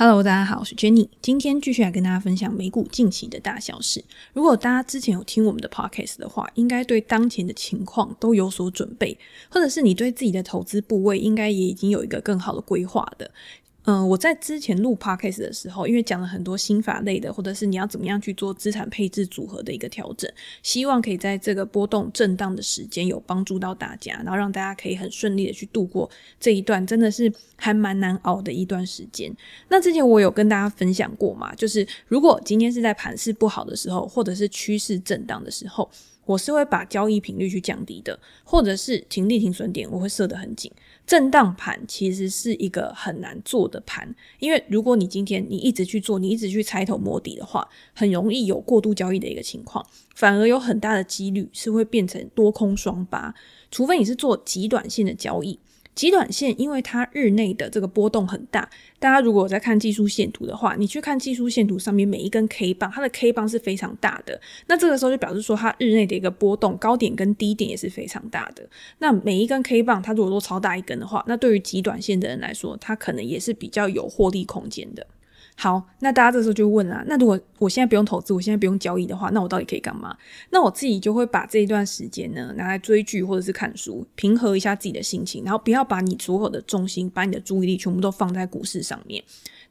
Hello，大家好，我是 Jenny，今天继续来跟大家分享美股近期的大小事。如果大家之前有听我们的 Podcast 的话，应该对当前的情况都有所准备，或者是你对自己的投资部位应该也已经有一个更好的规划的。嗯，我在之前录 podcast 的时候，因为讲了很多心法类的，或者是你要怎么样去做资产配置组合的一个调整，希望可以在这个波动震荡的时间有帮助到大家，然后让大家可以很顺利的去度过这一段真的是还蛮难熬的一段时间。那之前我有跟大家分享过嘛，就是如果今天是在盘势不好的时候，或者是趋势震荡的时候，我是会把交易频率去降低的，或者是停利停损点我会设得很紧。震荡盘其实是一个很难做的盘，因为如果你今天你一直去做，你一直去猜头摸底的话，很容易有过度交易的一个情况，反而有很大的几率是会变成多空双八，除非你是做极短线的交易。极短线，因为它日内的这个波动很大。大家如果在看技术线图的话，你去看技术线图上面每一根 K 棒，它的 K 棒是非常大的。那这个时候就表示说，它日内的一个波动高点跟低点也是非常大的。那每一根 K 棒，它如果都超大一根的话，那对于极短线的人来说，它可能也是比较有获利空间的。好，那大家这时候就问啊，那如果我现在不用投资，我现在不用交易的话，那我到底可以干嘛？那我自己就会把这一段时间呢拿来追剧或者是看书，平和一下自己的心情，然后不要把你所有的重心，把你的注意力全部都放在股市上面。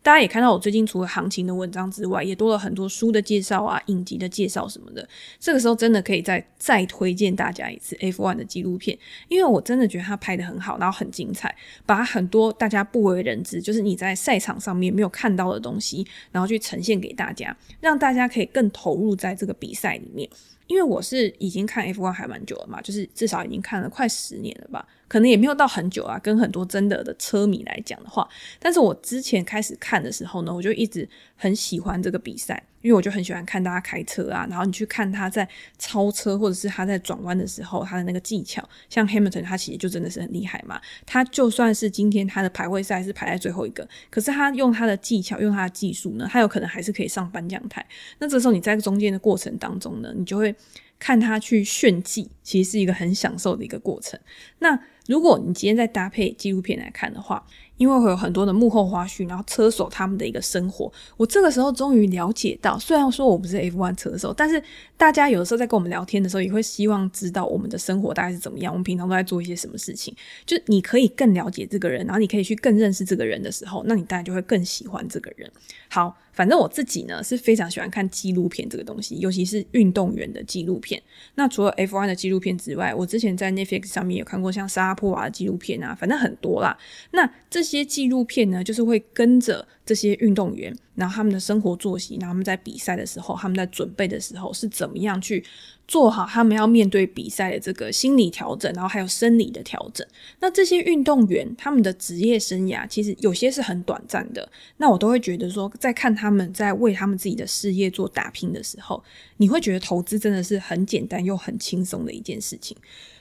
大家也看到我最近除了行情的文章之外，也多了很多书的介绍啊、影集的介绍什么的。这个时候真的可以再再推荐大家一次 F1 的纪录片，因为我真的觉得它拍得很好，然后很精彩，把很多大家不为人知，就是你在赛场上面没有看到的东西，然后去呈现给大家，让大家可以更投入在这个比赛里面。因为我是已经看 F1 还蛮久了嘛，就是至少已经看了快十年了吧。可能也没有到很久啊，跟很多真的的车迷来讲的话，但是我之前开始看的时候呢，我就一直很喜欢这个比赛，因为我就很喜欢看大家开车啊，然后你去看他在超车或者是他在转弯的时候，他的那个技巧，像 Hamilton 他其实就真的是很厉害嘛，他就算是今天他的排位赛是排在最后一个，可是他用他的技巧，用他的技术呢，他有可能还是可以上颁奖台。那这时候你在中间的过程当中呢，你就会看他去炫技，其实是一个很享受的一个过程。那如果你今天再搭配纪录片来看的话，因为会有很多的幕后花絮，然后车手他们的一个生活，我这个时候终于了解到，虽然说我不是 F1 车手，但是大家有时候在跟我们聊天的时候，也会希望知道我们的生活大概是怎么样，我们平常都在做一些什么事情，就你可以更了解这个人，然后你可以去更认识这个人的时候，那你当然就会更喜欢这个人。好，反正我自己呢是非常喜欢看纪录片这个东西，尤其是运动员的纪录片。那除了 F1 的纪录片之外，我之前在 Netflix 上面有看过像沙波娃的纪录片啊，反正很多啦。那这些纪录片呢，就是会跟着这些运动员，然后他们的生活作息，然后他们在比赛的时候，他们在准备的时候是怎么样去做好他们要面对比赛的这个心理调整，然后还有生理的调整。那这些运动员他们的职业生涯其实有些是很短暂的，那我都会觉得说，在看他们在为他们自己的事业做打拼的时候，你会觉得投资真的是很简单又很轻松的一件事情。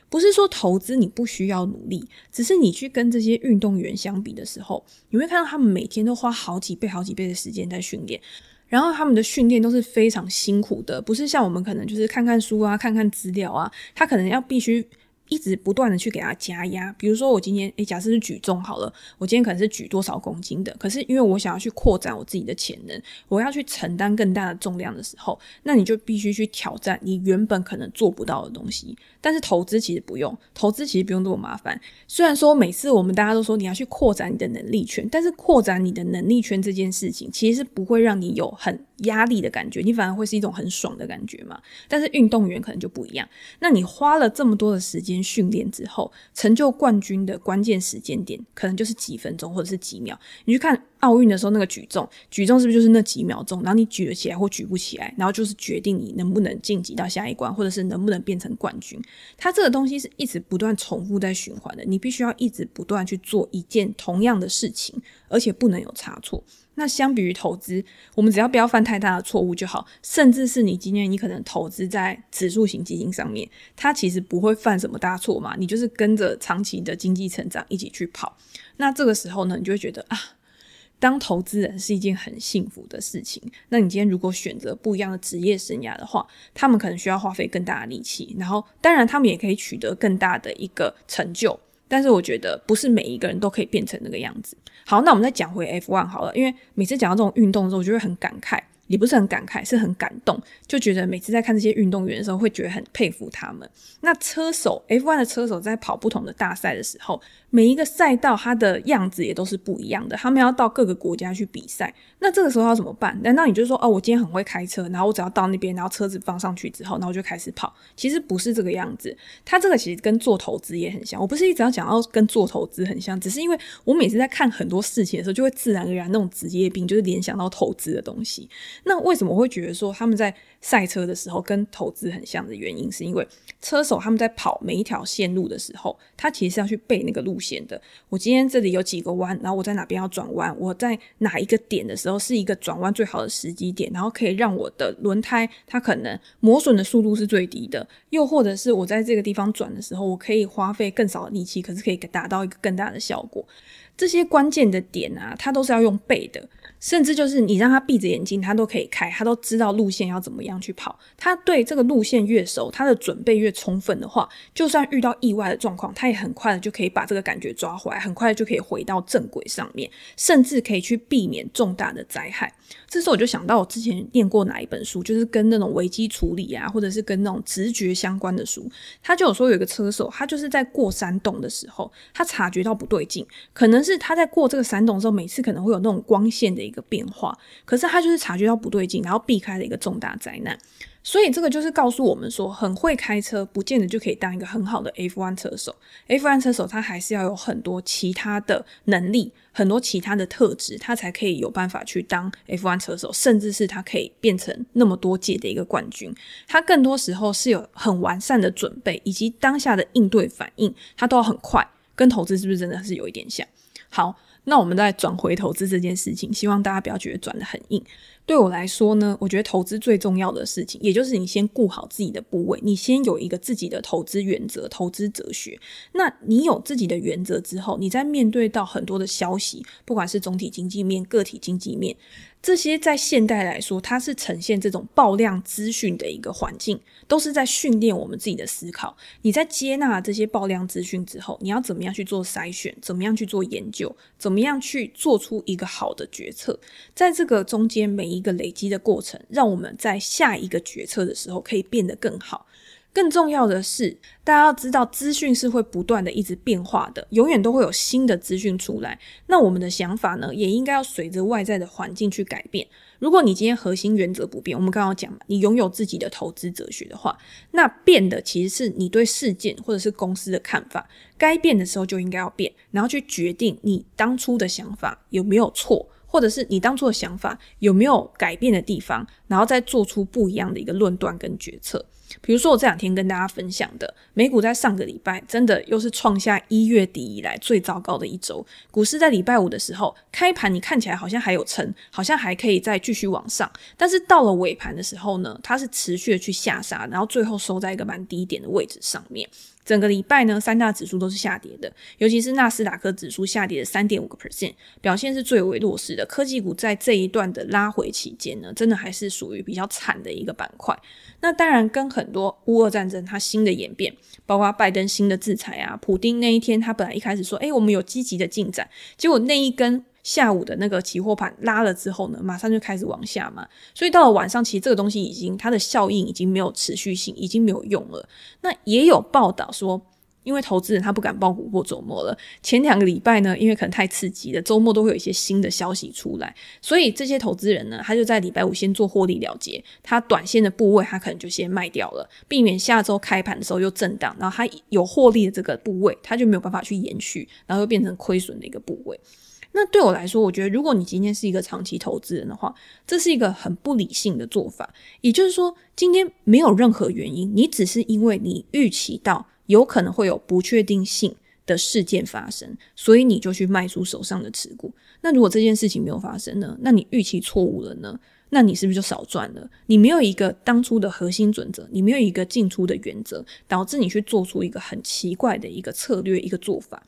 不是说投资你不需要努力，只是你去跟这些运动员相比的时候，你会看到他们每天都花好几倍、好几倍的时间在训练，然后他们的训练都是非常辛苦的，不是像我们可能就是看看书啊、看看资料啊，他可能要必须。一直不断的去给他加压，比如说我今天，诶，假设是举重好了，我今天可能是举多少公斤的，可是因为我想要去扩展我自己的潜能，我要去承担更大的重量的时候，那你就必须去挑战你原本可能做不到的东西。但是投资其实不用，投资其实不用这么麻烦。虽然说每次我们大家都说你要去扩展你的能力圈，但是扩展你的能力圈这件事情，其实是不会让你有很压力的感觉，你反而会是一种很爽的感觉嘛。但是运动员可能就不一样，那你花了这么多的时间。训练之后，成就冠军的关键时间点，可能就是几分钟或者是几秒。你去看奥运的时候，那个举重，举重是不是就是那几秒钟？然后你举得起来或举不起来，然后就是决定你能不能晋级到下一关，或者是能不能变成冠军。它这个东西是一直不断重复在循环的，你必须要一直不断去做一件同样的事情，而且不能有差错。那相比于投资，我们只要不要犯太大的错误就好。甚至是你今天你可能投资在指数型基金上面，它其实不会犯什么大错嘛。你就是跟着长期的经济成长一起去跑。那这个时候呢，你就会觉得啊，当投资人是一件很幸福的事情。那你今天如果选择不一样的职业生涯的话，他们可能需要花费更大的力气，然后当然他们也可以取得更大的一个成就。但是我觉得不是每一个人都可以变成那个样子。好，那我们再讲回 F one 好了，因为每次讲到这种运动的时候，我就会很感慨。也不是很感慨，是很感动，就觉得每次在看这些运动员的时候，会觉得很佩服他们。那车手 F1 的车手在跑不同的大赛的时候，每一个赛道它的样子也都是不一样的。他们要到各个国家去比赛，那这个时候要怎么办？难道你就说哦，我今天很会开车，然后我只要到那边，然后车子放上去之后，然后我就开始跑？其实不是这个样子。它这个其实跟做投资也很像。我不是一直要讲到跟做投资很像，只是因为我每次在看很多事情的时候，就会自然而然那种职业病，就是联想到投资的东西。那为什么我会觉得说他们在赛车的时候跟投资很像的原因，是因为车手他们在跑每一条线路的时候，他其实是要去背那个路线的。我今天这里有几个弯，然后我在哪边要转弯，我在哪一个点的时候是一个转弯最好的时机点，然后可以让我的轮胎它可能磨损的速度是最低的，又或者是我在这个地方转的时候，我可以花费更少的力气，可是可以达到一个更大的效果。这些关键的点啊，它都是要用背的。甚至就是你让他闭着眼睛，他都可以开，他都知道路线要怎么样去跑。他对这个路线越熟，他的准备越充分的话，就算遇到意外的状况，他也很快的就可以把这个感觉抓回来，很快就可以回到正轨上面，甚至可以去避免重大的灾害。这时候我就想到我之前念过哪一本书，就是跟那种危机处理啊，或者是跟那种直觉相关的书。他就有说有一个车手，他就是在过山洞的时候，他察觉到不对劲，可能是他在过这个山洞的时候，每次可能会有那种光线的一个变化，可是他就是察觉到不对劲，然后避开了一个重大灾难。所以这个就是告诉我们说，很会开车不见得就可以当一个很好的 F1 车手。F1 车手他还是要有很多其他的能力，很多其他的特质，他才可以有办法去当 F1 车手，甚至是他可以变成那么多届的一个冠军。他更多时候是有很完善的准备，以及当下的应对反应，他都要很快。跟投资是不是真的是有一点像？好。那我们再转回投资这件事情，希望大家不要觉得转的很硬。对我来说呢，我觉得投资最重要的事情，也就是你先顾好自己的部位，你先有一个自己的投资原则、投资哲学。那你有自己的原则之后，你在面对到很多的消息，不管是总体经济面、个体经济面。这些在现代来说，它是呈现这种爆量资讯的一个环境，都是在训练我们自己的思考。你在接纳这些爆量资讯之后，你要怎么样去做筛选？怎么样去做研究？怎么样去做出一个好的决策？在这个中间每一个累积的过程，让我们在下一个决策的时候可以变得更好。更重要的是，大家要知道，资讯是会不断的一直变化的，永远都会有新的资讯出来。那我们的想法呢，也应该要随着外在的环境去改变。如果你今天核心原则不变，我们刚刚讲嘛，你拥有自己的投资哲学的话，那变的其实是你对事件或者是公司的看法。该变的时候就应该要变，然后去决定你当初的想法有没有错。或者是你当初的想法有没有改变的地方，然后再做出不一样的一个论断跟决策。比如说我这两天跟大家分享的，美股在上个礼拜真的又是创下一月底以来最糟糕的一周。股市在礼拜五的时候开盘，你看起来好像还有撑，好像还可以再继续往上，但是到了尾盘的时候呢，它是持续的去下杀，然后最后收在一个蛮低点的位置上面。整个礼拜呢，三大指数都是下跌的，尤其是纳斯达克指数下跌了三点五个 percent，表现是最为弱势的。科技股在这一段的拉回期间呢，真的还是属于比较惨的一个板块。那当然，跟很多乌俄战争它新的演变，包括拜登新的制裁啊，普丁那一天他本来一开始说，诶，我们有积极的进展，结果那一根。下午的那个期货盘拉了之后呢，马上就开始往下嘛，所以到了晚上，其实这个东西已经它的效应已经没有持续性，已经没有用了。那也有报道说，因为投资人他不敢抱股过周末了，前两个礼拜呢，因为可能太刺激了，周末都会有一些新的消息出来，所以这些投资人呢，他就在礼拜五先做获利了结，他短线的部位他可能就先卖掉了，避免下周开盘的时候又震荡，然后他有获利的这个部位，他就没有办法去延续，然后又变成亏损的一个部位。那对我来说，我觉得如果你今天是一个长期投资人的话，这是一个很不理性的做法。也就是说，今天没有任何原因，你只是因为你预期到有可能会有不确定性的事件发生，所以你就去卖出手上的持股。那如果这件事情没有发生呢？那你预期错误了呢？那你是不是就少赚了？你没有一个当初的核心准则，你没有一个进出的原则，导致你去做出一个很奇怪的一个策略、一个做法。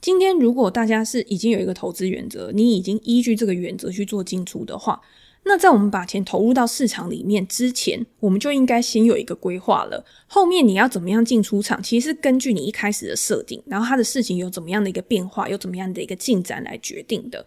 今天如果大家是已经有一个投资原则，你已经依据这个原则去做进出的话，那在我们把钱投入到市场里面之前，我们就应该先有一个规划了。后面你要怎么样进出场，其实是根据你一开始的设定，然后它的事情有怎么样的一个变化，有怎么样的一个进展来决定的。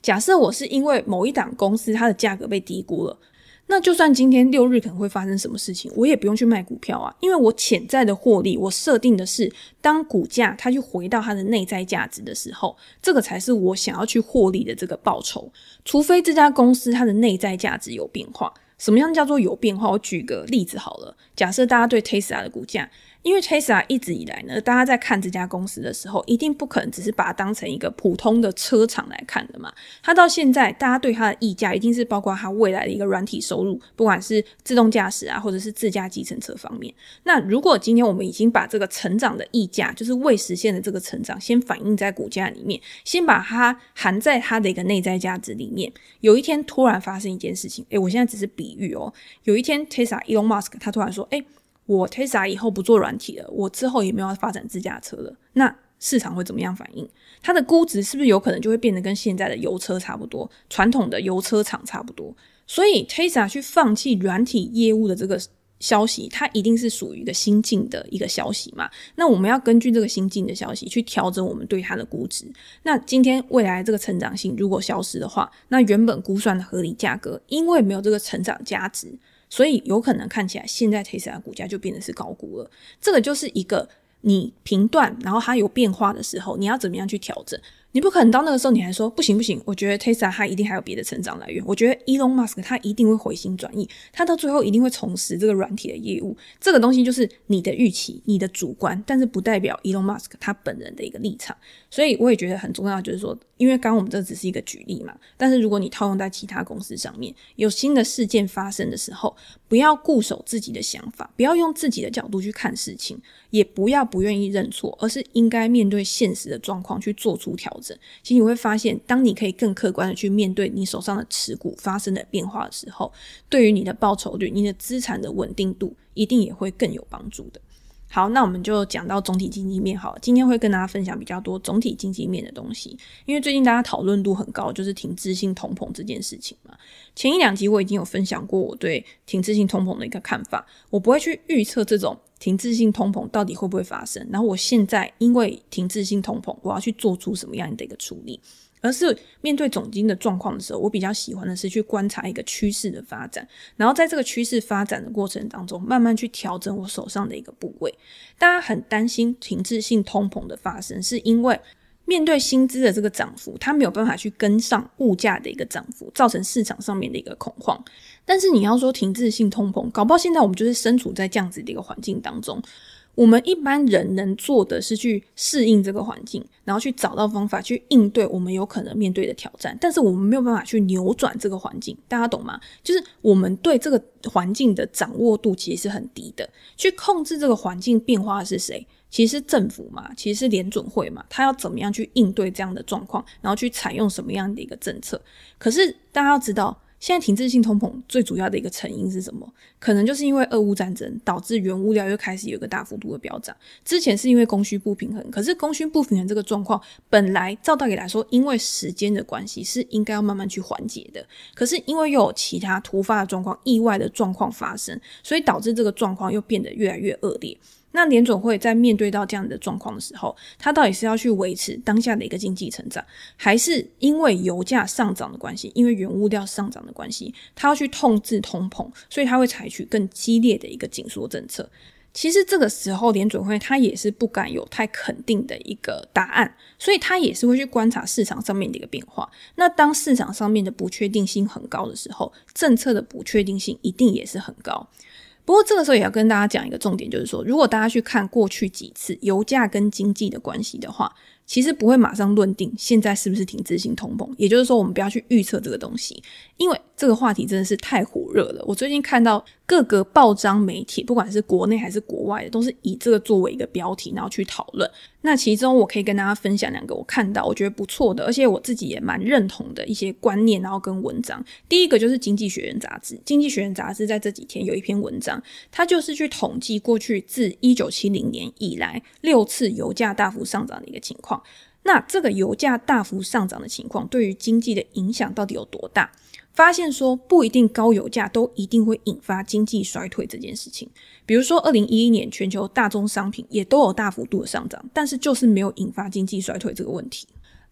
假设我是因为某一档公司它的价格被低估了。那就算今天六日可能会发生什么事情，我也不用去卖股票啊，因为我潜在的获利，我设定的是当股价它去回到它的内在价值的时候，这个才是我想要去获利的这个报酬。除非这家公司它的内在价值有变化，什么样叫做有变化？我举个例子好了，假设大家对 Tesla 的股价。因为 Tesla 一直以来呢，大家在看这家公司的时候，一定不可能只是把它当成一个普通的车厂来看的嘛。它到现在，大家对它的溢价一定是包括它未来的一个软体收入，不管是自动驾驶啊，或者是自驾计程车方面。那如果今天我们已经把这个成长的溢价，就是未实现的这个成长，先反映在股价里面，先把它含在它的一个内在价值里面。有一天突然发生一件事情，诶，我现在只是比喻哦。有一天 Tesla Elon Musk 他突然说，诶。我 Tesla 以后不做软体了，我之后也没有要发展自驾车了，那市场会怎么样反应？它的估值是不是有可能就会变得跟现在的油车差不多，传统的油车厂差不多？所以 Tesla 去放弃软体业务的这个消息，它一定是属于一个新进的一个消息嘛？那我们要根据这个新进的消息去调整我们对它的估值。那今天未来这个成长性如果消失的话，那原本估算的合理价格，因为没有这个成长价值。所以有可能看起来现在 Tesla 股价就变得是高估了，这个就是一个你评断，然后它有变化的时候，你要怎么样去调整？你不可能到那个时候你还说不行不行，我觉得 Tesla 它一定还有别的成长来源，我觉得 Elon Musk 他一定会回心转意，他到最后一定会重拾这个软体的业务。这个东西就是你的预期，你的主观，但是不代表 Elon Musk 他本人的一个立场。所以我也觉得很重要，就是说，因为刚刚我们这只是一个举例嘛，但是如果你套用在其他公司上面，有新的事件发生的时候，不要固守自己的想法，不要用自己的角度去看事情，也不要不愿意认错，而是应该面对现实的状况去做出调整。其实你会发现，当你可以更客观的去面对你手上的持股发生的变化的时候，对于你的报酬率、你的资产的稳定度，一定也会更有帮助的。好，那我们就讲到总体经济面好。今天会跟大家分享比较多总体经济面的东西，因为最近大家讨论度很高，就是停滞性通膨这件事情嘛。前一两集我已经有分享过我对停滞性通膨的一个看法，我不会去预测这种停滞性通膨到底会不会发生。然后我现在因为停滞性通膨，我要去做出什么样的一个处理。而是面对总经的状况的时候，我比较喜欢的是去观察一个趋势的发展，然后在这个趋势发展的过程当中，慢慢去调整我手上的一个部位。大家很担心停滞性通膨的发生，是因为面对薪资的这个涨幅，它没有办法去跟上物价的一个涨幅，造成市场上面的一个恐慌。但是你要说停滞性通膨，搞不好现在我们就是身处在这样子的一个环境当中。我们一般人能做的是去适应这个环境，然后去找到方法去应对我们有可能面对的挑战。但是我们没有办法去扭转这个环境，大家懂吗？就是我们对这个环境的掌握度其实是很低的。去控制这个环境变化的是谁？其实政府嘛，其实是联准会嘛。他要怎么样去应对这样的状况，然后去采用什么样的一个政策？可是大家要知道。现在停滞性通膨最主要的一个成因是什么？可能就是因为俄乌战争导致原物料又开始有一个大幅度的飙涨。之前是因为供需不平衡，可是供需不平衡这个状况本来照道理来说，因为时间的关系是应该要慢慢去缓解的。可是因为又有其他突发的状况、意外的状况发生，所以导致这个状况又变得越来越恶劣。那联准会在面对到这样的状况的时候，它到底是要去维持当下的一个经济成长，还是因为油价上涨的关系，因为原物料上涨的关系，它要去控制通膨，所以它会采取更激烈的一个紧缩政策。其实这个时候联准会他也是不敢有太肯定的一个答案，所以他也是会去观察市场上面的一个变化。那当市场上面的不确定性很高的时候，政策的不确定性一定也是很高。不过这个时候也要跟大家讲一个重点，就是说，如果大家去看过去几次油价跟经济的关系的话，其实不会马上论定现在是不是停滞性通膨。也就是说，我们不要去预测这个东西，因为这个话题真的是太火热了。我最近看到各个报章媒体，不管是国内还是国外的，都是以这个作为一个标题，然后去讨论。那其中我可以跟大家分享两个我看到我觉得不错的，而且我自己也蛮认同的一些观念，然后跟文章。第一个就是《经济学人》杂志，《经济学人》杂志在这几天有一篇文章，它就是去统计过去自一九七零年以来六次油价大幅上涨的一个情况。那这个油价大幅上涨的情况对于经济的影响到底有多大？发现说不一定高油价都一定会引发经济衰退这件事情。比如说，二零一一年全球大宗商品也都有大幅度的上涨，但是就是没有引发经济衰退这个问题。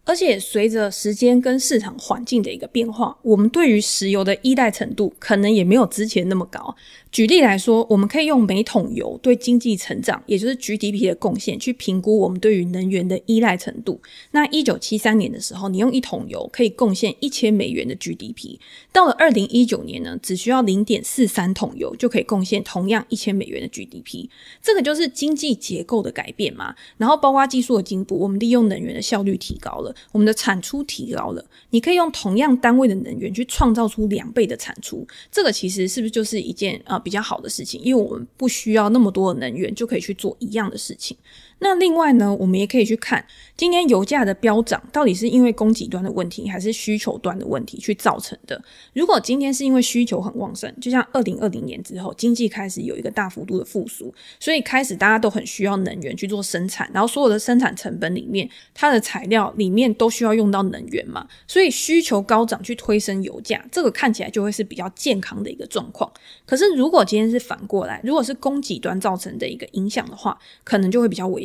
而且随着时间跟市场环境的一个变化，我们对于石油的依赖程度可能也没有之前那么高。举例来说，我们可以用每桶油对经济成长，也就是 GDP 的贡献，去评估我们对于能源的依赖程度。那一九七三年的时候，你用一桶油可以贡献一千美元的 GDP。到了二零一九年呢，只需要零点四三桶油就可以贡献同样一千美元的 GDP。这个就是经济结构的改变嘛。然后包括技术的进步，我们利用能源的效率提高了，我们的产出提高了。你可以用同样单位的能源去创造出两倍的产出。这个其实是不是就是一件啊？呃比较好的事情，因为我们不需要那么多的能源就可以去做一样的事情。那另外呢，我们也可以去看今天油价的飙涨到底是因为供给端的问题，还是需求端的问题去造成的。如果今天是因为需求很旺盛，就像二零二零年之后，经济开始有一个大幅度的复苏，所以开始大家都很需要能源去做生产，然后所有的生产成本里面，它的材料里面都需要用到能源嘛，所以需求高涨去推升油价，这个看起来就会是比较健康的一个状况。可是如果今天是反过来，如果是供给端造成的一个影响的话，可能就会比较危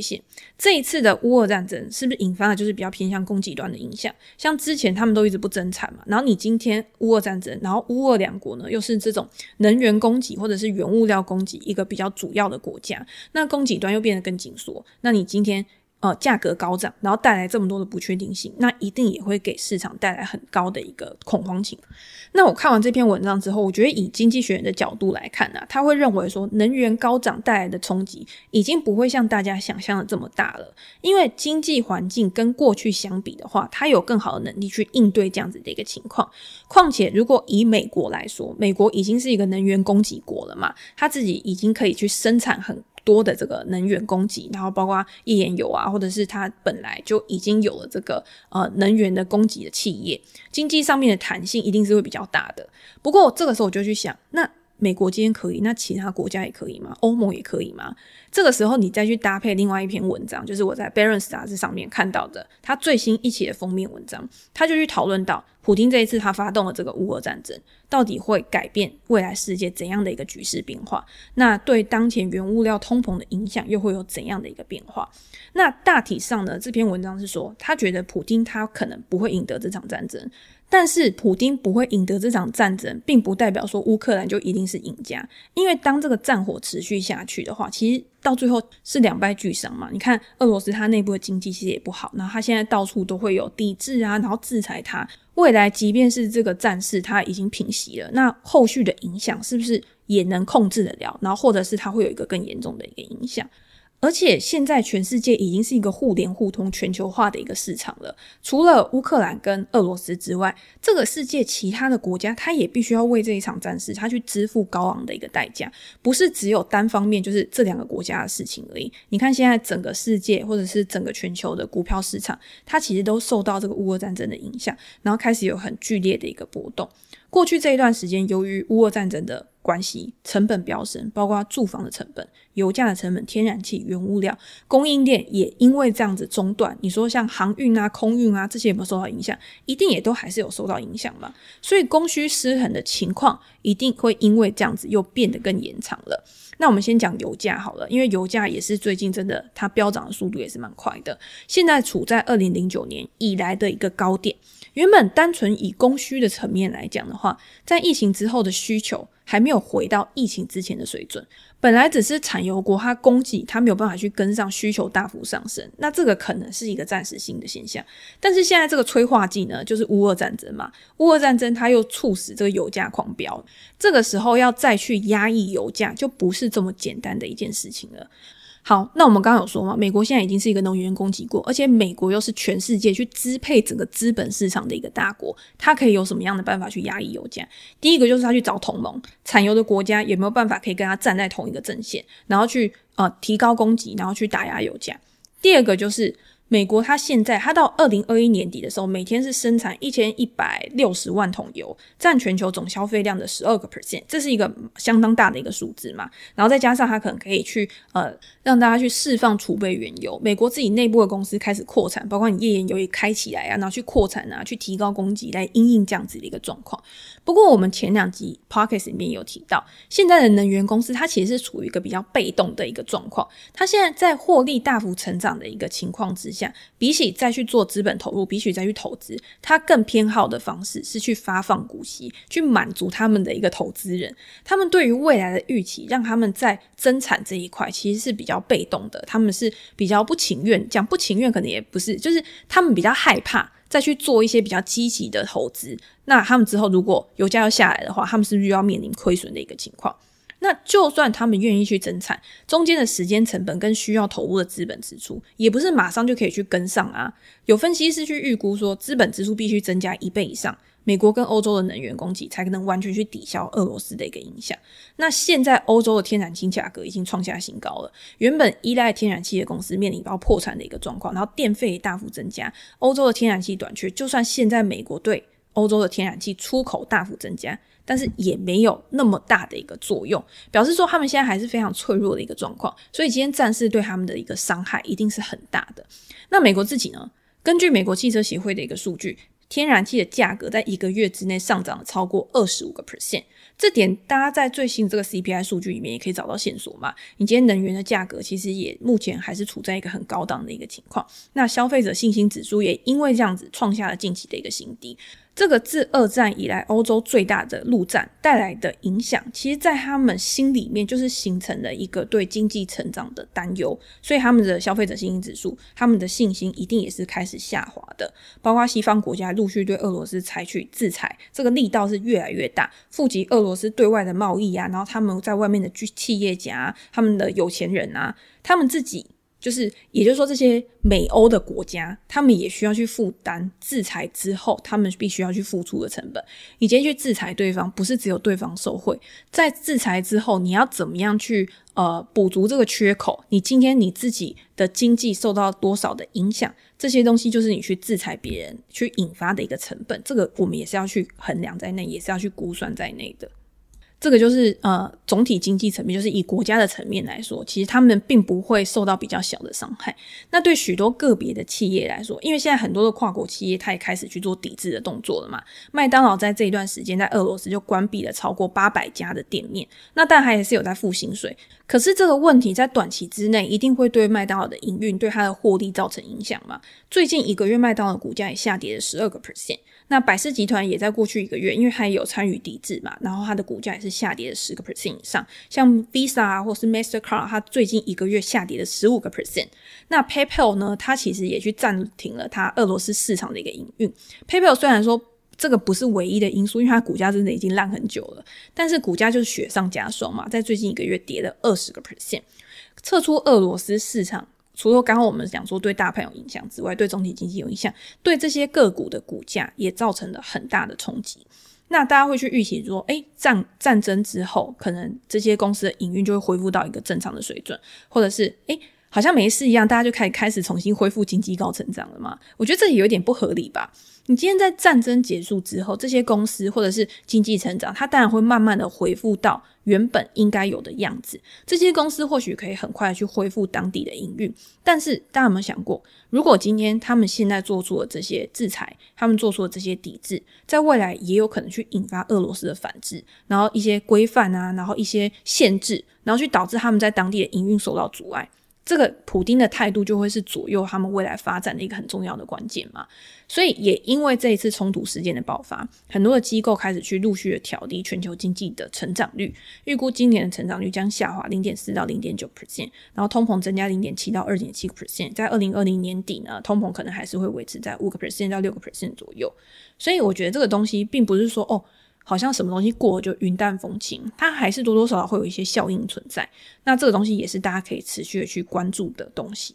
这一次的乌俄战争是不是引发的就是比较偏向供给端的影响？像之前他们都一直不增产嘛，然后你今天乌俄战争，然后乌俄两国呢又是这种能源供给或者是原物料供给一个比较主要的国家，那供给端又变得更紧缩，那你今天。呃，价格高涨，然后带来这么多的不确定性，那一定也会给市场带来很高的一个恐慌情。那我看完这篇文章之后，我觉得以经济学人的角度来看呢、他会认为说，能源高涨带来的冲击已经不会像大家想象的这么大了，因为经济环境跟过去相比的话，它有更好的能力去应对这样子的一个情况。况且，如果以美国来说，美国已经是一个能源供给国了嘛，他自己已经可以去生产很。多的这个能源供给，然后包括页岩油啊，或者是它本来就已经有了这个呃能源的供给的企业，经济上面的弹性一定是会比较大的。不过这个时候我就去想，那美国今天可以，那其他国家也可以吗？欧盟也可以吗？这个时候你再去搭配另外一篇文章，就是我在《Barron's》杂志上面看到的，它最新一期的封面文章，他就去讨论到。普京这一次他发动了这个乌俄战争，到底会改变未来世界怎样的一个局势变化？那对当前原物料通膨的影响又会有怎样的一个变化？那大体上呢，这篇文章是说，他觉得普京他可能不会赢得这场战争。但是普丁不会赢得这场战争，并不代表说乌克兰就一定是赢家。因为当这个战火持续下去的话，其实到最后是两败俱伤嘛。你看俄罗斯它内部的经济其实也不好，然后它现在到处都会有抵制啊，然后制裁它。未来即便是这个战事它已经平息了，那后续的影响是不是也能控制得了？然后或者是它会有一个更严重的一个影响？而且现在全世界已经是一个互联互通、全球化的一个市场了。除了乌克兰跟俄罗斯之外，这个世界其他的国家，它也必须要为这一场战事，它去支付高昂的一个代价。不是只有单方面，就是这两个国家的事情而已。你看，现在整个世界或者是整个全球的股票市场，它其实都受到这个乌俄战争的影响，然后开始有很剧烈的一个波动。过去这一段时间，由于乌俄战争的关系，成本飙升，包括住房的成本、油价的成本、天然气、原物料供应链也因为这样子中断。你说像航运啊、空运啊这些有没有受到影响？一定也都还是有受到影响嘛。所以供需失衡的情况一定会因为这样子又变得更延长了。那我们先讲油价好了，因为油价也是最近真的它飙涨的速度也是蛮快的，现在处在二零零九年以来的一个高点。原本单纯以供需的层面来讲的话，在疫情之后的需求还没有回到疫情之前的水准。本来只是产油国它供给它没有办法去跟上需求大幅上升，那这个可能是一个暂时性的现象。但是现在这个催化剂呢，就是乌俄战争嘛，乌俄战争它又促使这个油价狂飙，这个时候要再去压抑油价，就不是这么简单的一件事情了。好，那我们刚刚有说嘛，美国现在已经是一个能源供给国，而且美国又是全世界去支配整个资本市场的一个大国，它可以有什么样的办法去压抑油价？第一个就是他去找同盟，产油的国家有没有办法可以跟他站在同一个阵线，然后去呃提高供给，然后去打压油价。第二个就是美国它现在它到二零二一年底的时候，每天是生产一千一百六十万桶油，占全球总消费量的十二个 percent，这是一个相当大的一个数字嘛。然后再加上它可能可以去呃让大家去释放储备原油，美国自己内部的公司开始扩产，包括你页岩油也开起来啊，然后去扩产啊，去提高供给来因应这样子的一个状况。不过我们前两集 podcast 里面有提到，现在的能源公司它其实是处于一个比较被动的一个状况，它现在在获利大幅成长的一个情况之下。比起再去做资本投入，比起再去投资，他更偏好的方式是去发放股息，去满足他们的一个投资人。他们对于未来的预期，让他们在增产这一块其实是比较被动的。他们是比较不情愿，讲不情愿可能也不是，就是他们比较害怕再去做一些比较积极的投资。那他们之后如果油价要下来的话，他们是不是又要面临亏损的一个情况？那就算他们愿意去增产，中间的时间成本跟需要投入的资本支出，也不是马上就可以去跟上啊。有分析师去预估说，资本支出必须增加一倍以上，美国跟欧洲的能源供给才能完全去抵消俄罗斯的一个影响。那现在欧洲的天然气价格已经创下新高了，原本依赖天然气的公司面临到破产的一个状况，然后电费大幅增加，欧洲的天然气短缺，就算现在美国对欧洲的天然气出口大幅增加。但是也没有那么大的一个作用，表示说他们现在还是非常脆弱的一个状况，所以今天战事对他们的一个伤害一定是很大的。那美国自己呢？根据美国汽车协会的一个数据，天然气的价格在一个月之内上涨了超过二十五个 percent。这点大家在最新这个 CPI 数据里面也可以找到线索嘛。你今天能源的价格其实也目前还是处在一个很高档的一个情况，那消费者信心指数也因为这样子创下了近期的一个新低。这个自二战以来欧洲最大的陆战带来的影响，其实，在他们心里面就是形成了一个对经济成长的担忧，所以他们的消费者信心指数，他们的信心一定也是开始下滑的。包括西方国家陆续对俄罗斯采取制裁，这个力道是越来越大，富集俄罗斯对外的贸易啊，然后他们在外面的企业家，他们的有钱人啊，他们自己。就是，也就是说，这些美欧的国家，他们也需要去负担制裁之后，他们必须要去付出的成本。你今天去制裁对方，不是只有对方受惠，在制裁之后，你要怎么样去呃补足这个缺口？你今天你自己的经济受到多少的影响？这些东西就是你去制裁别人去引发的一个成本。这个我们也是要去衡量在内，也是要去估算在内的。这个就是呃，总体经济层面，就是以国家的层面来说，其实他们并不会受到比较小的伤害。那对许多个别的企业来说，因为现在很多的跨国企业，它也开始去做抵制的动作了嘛。麦当劳在这一段时间在俄罗斯就关闭了超过八百家的店面，那但还是有在付薪水。可是这个问题在短期之内一定会对麦当劳的营运、对它的获利造成影响嘛？最近一个月，麦当劳股价也下跌了十二个 percent。那百事集团也在过去一个月，因为它也有参与抵制嘛，然后它的股价也是下跌了十个 percent 以上。像 Visa 啊，或是 Mastercard，它最近一个月下跌了十五个 percent。那 PayPal 呢，它其实也去暂停了它俄罗斯市场的一个营运。PayPal 虽然说这个不是唯一的因素，因为它股价真的已经烂很久了，但是股价就是雪上加霜嘛，在最近一个月跌了二十个 percent，撤出俄罗斯市场。除了刚刚我们讲说对大盘有影响之外，对总体经济有影响，对这些个股的股价也造成了很大的冲击。那大家会去预期说，诶，战战争之后，可能这些公司的营运就会恢复到一个正常的水准，或者是诶，好像没事一样，大家就开始开始重新恢复经济高成长了嘛？我觉得这也有点不合理吧。你今天在战争结束之后，这些公司或者是经济成长，它当然会慢慢的恢复到原本应该有的样子。这些公司或许可以很快去恢复当地的营运，但是大家有没有想过，如果今天他们现在做出了这些制裁，他们做出了这些抵制，在未来也有可能去引发俄罗斯的反制，然后一些规范啊，然后一些限制，然后去导致他们在当地的营运受到阻碍。这个普丁的态度就会是左右他们未来发展的一个很重要的关键嘛，所以也因为这一次冲突事件的爆发，很多的机构开始去陆续的调低全球经济的成长率，预估今年的成长率将下滑零点四到零点九 percent，然后通膨增加零点七到二点七个 percent，在二零二零年底呢，通膨可能还是会维持在五个 percent 到六个 percent 左右，所以我觉得这个东西并不是说哦。好像什么东西过了就云淡风轻，它还是多多少少会有一些效应存在。那这个东西也是大家可以持续的去关注的东西。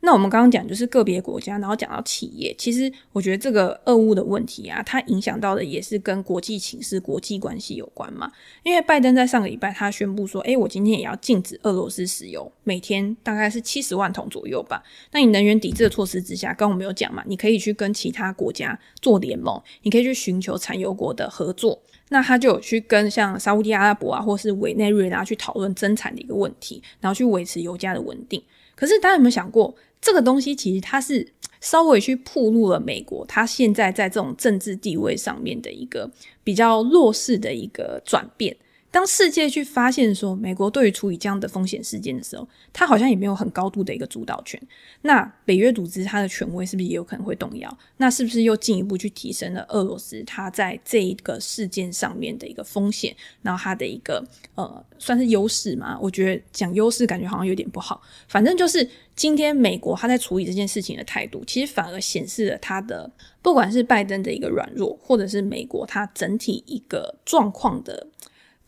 那我们刚刚讲就是个别国家，然后讲到企业，其实我觉得这个俄乌的问题啊，它影响到的也是跟国际情势、国际关系有关嘛。因为拜登在上个礼拜他宣布说，诶，我今天也要禁止俄罗斯石油，每天大概是七十万桶左右吧。那你能源抵制的措施之下，刚刚我们有讲嘛，你可以去跟其他国家做联盟，你可以去寻求产油国的合作。那他就有去跟像沙乌地阿拉伯啊，或是委内瑞拉去讨论增产的一个问题，然后去维持油价的稳定。可是大家有没有想过，这个东西其实它是稍微去铺露了美国，它现在在这种政治地位上面的一个比较弱势的一个转变。当世界去发现说美国对于处理这样的风险事件的时候，它好像也没有很高度的一个主导权。那北约组织它的权威是不是也有可能会动摇？那是不是又进一步去提升了俄罗斯它在这一个事件上面的一个风险？然后它的一个呃，算是优势嘛？我觉得讲优势感觉好像有点不好。反正就是今天美国它在处理这件事情的态度，其实反而显示了它的不管是拜登的一个软弱，或者是美国它整体一个状况的。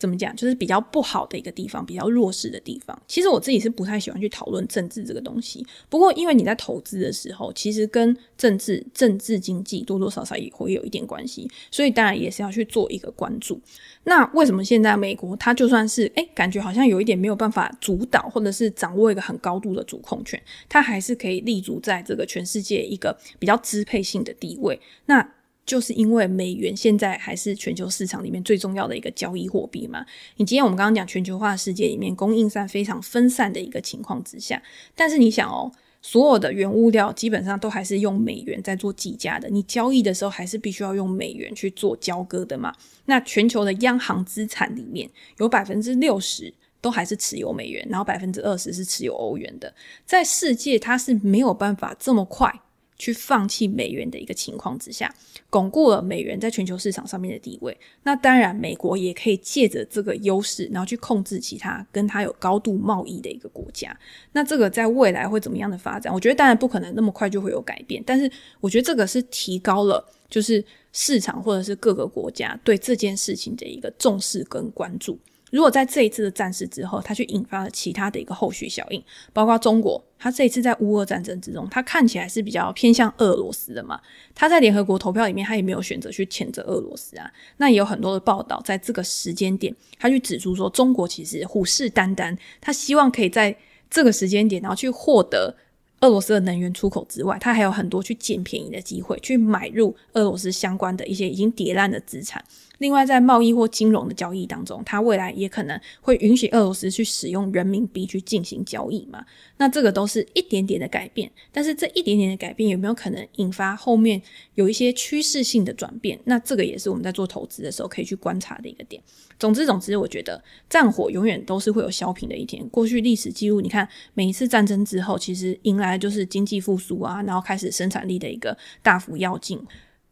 怎么讲？就是比较不好的一个地方，比较弱势的地方。其实我自己是不太喜欢去讨论政治这个东西。不过，因为你在投资的时候，其实跟政治、政治经济多多少少也会有一点关系，所以当然也是要去做一个关注。那为什么现在美国它就算是诶，感觉好像有一点没有办法主导，或者是掌握一个很高度的主控权，它还是可以立足在这个全世界一个比较支配性的地位。那就是因为美元现在还是全球市场里面最重要的一个交易货币嘛。你今天我们刚刚讲全球化世界里面，供应商非常分散的一个情况之下，但是你想哦，所有的原物料基本上都还是用美元在做计价的，你交易的时候还是必须要用美元去做交割的嘛。那全球的央行资产里面有百分之六十都还是持有美元，然后百分之二十是持有欧元的，在世界它是没有办法这么快。去放弃美元的一个情况之下，巩固了美元在全球市场上面的地位。那当然，美国也可以借着这个优势，然后去控制其他跟它有高度贸易的一个国家。那这个在未来会怎么样的发展？我觉得当然不可能那么快就会有改变，但是我觉得这个是提高了，就是市场或者是各个国家对这件事情的一个重视跟关注。如果在这一次的战事之后，它去引发了其他的一个后续效应，包括中国，它这一次在乌俄战争之中，它看起来是比较偏向俄罗斯的嘛，它在联合国投票里面，它也没有选择去谴责俄罗斯啊。那也有很多的报道，在这个时间点，它去指出说，中国其实虎视眈眈，它希望可以在这个时间点，然后去获得。俄罗斯的能源出口之外，它还有很多去捡便宜的机会，去买入俄罗斯相关的一些已经跌烂的资产。另外，在贸易或金融的交易当中，它未来也可能会允许俄罗斯去使用人民币去进行交易嘛。那这个都是一点点的改变，但是这一点点的改变有没有可能引发后面有一些趋势性的转变？那这个也是我们在做投资的时候可以去观察的一个点。总之，总之，我觉得战火永远都是会有消平的一天。过去历史记录，你看每一次战争之后，其实迎来就是经济复苏啊，然后开始生产力的一个大幅跃进。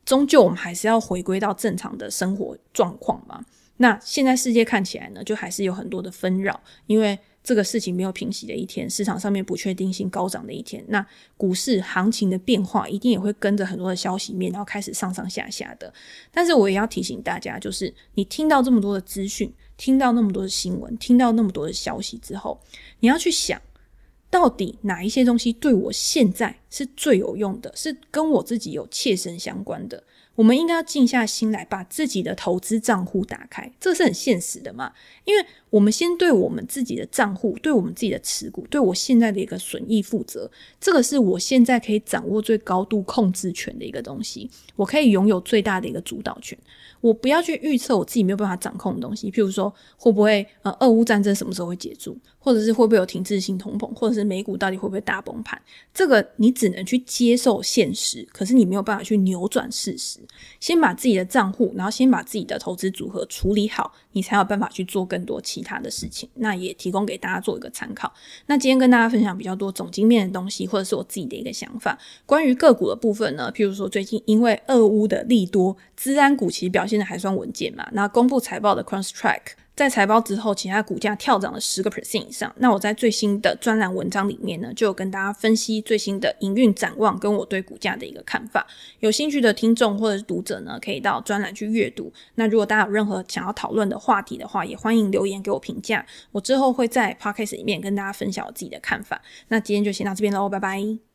终究我们还是要回归到正常的生活状况嘛。那现在世界看起来呢，就还是有很多的纷扰，因为。这个事情没有平息的一天，市场上面不确定性高涨的一天，那股市行情的变化一定也会跟着很多的消息面，然后开始上上下下的。但是我也要提醒大家，就是你听到这么多的资讯，听到那么多的新闻，听到那么多的消息之后，你要去想，到底哪一些东西对我现在是最有用的，是跟我自己有切身相关的。我们应该要静下心来，把自己的投资账户打开，这是很现实的嘛。因为我们先对我们自己的账户，对我们自己的持股，对我现在的一个损益负责，这个是我现在可以掌握最高度控制权的一个东西，我可以拥有最大的一个主导权。我不要去预测我自己没有办法掌控的东西，譬如说会不会呃，俄乌战争什么时候会结束，或者是会不会有停滞性通膨，或者是美股到底会不会大崩盘？这个你只能去接受现实，可是你没有办法去扭转事实。先把自己的账户，然后先把自己的投资组合处理好，你才有办法去做更多其他的事情。那也提供给大家做一个参考。那今天跟大家分享比较多总经面的东西，或者是我自己的一个想法。关于个股的部分呢，譬如说最近因为俄乌的利多，资安股其实表现的还算稳健嘛。那公布财报的 Crosstrack。在财报之后，其他股价跳涨了十个 percent 以上。那我在最新的专栏文章里面呢，就有跟大家分析最新的营运展望，跟我对股价的一个看法。有兴趣的听众或者是读者呢，可以到专栏去阅读。那如果大家有任何想要讨论的话题的话，也欢迎留言给我评价。我之后会在 podcast 里面跟大家分享我自己的看法。那今天就先到这边喽，拜拜。